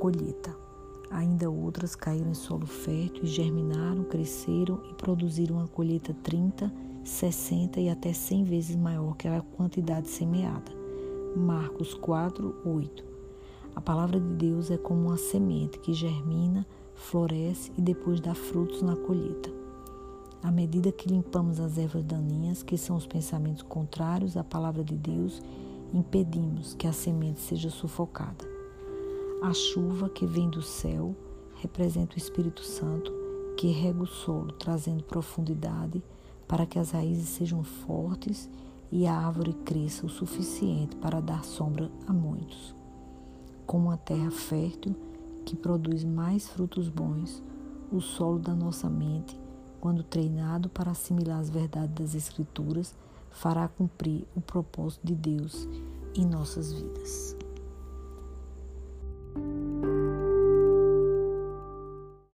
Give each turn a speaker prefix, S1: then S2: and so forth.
S1: colheita. Ainda outras caíram em solo fértil e germinaram, cresceram e produziram uma colheita 30, 60 e até 100 vezes maior que a quantidade semeada. Marcos 4, 8. A palavra de Deus é como uma semente que germina, floresce e depois dá frutos na colheita. À medida que limpamos as ervas daninhas, que são os pensamentos contrários à palavra de Deus, impedimos que a semente seja sufocada. A chuva que vem do céu representa o Espírito Santo, que rega o solo, trazendo profundidade para que as raízes sejam fortes e a árvore cresça o suficiente para dar sombra a muitos. Como uma terra fértil que produz mais frutos bons, o solo da nossa mente quando treinado para assimilar as verdades das Escrituras, fará cumprir o propósito de Deus em nossas vidas.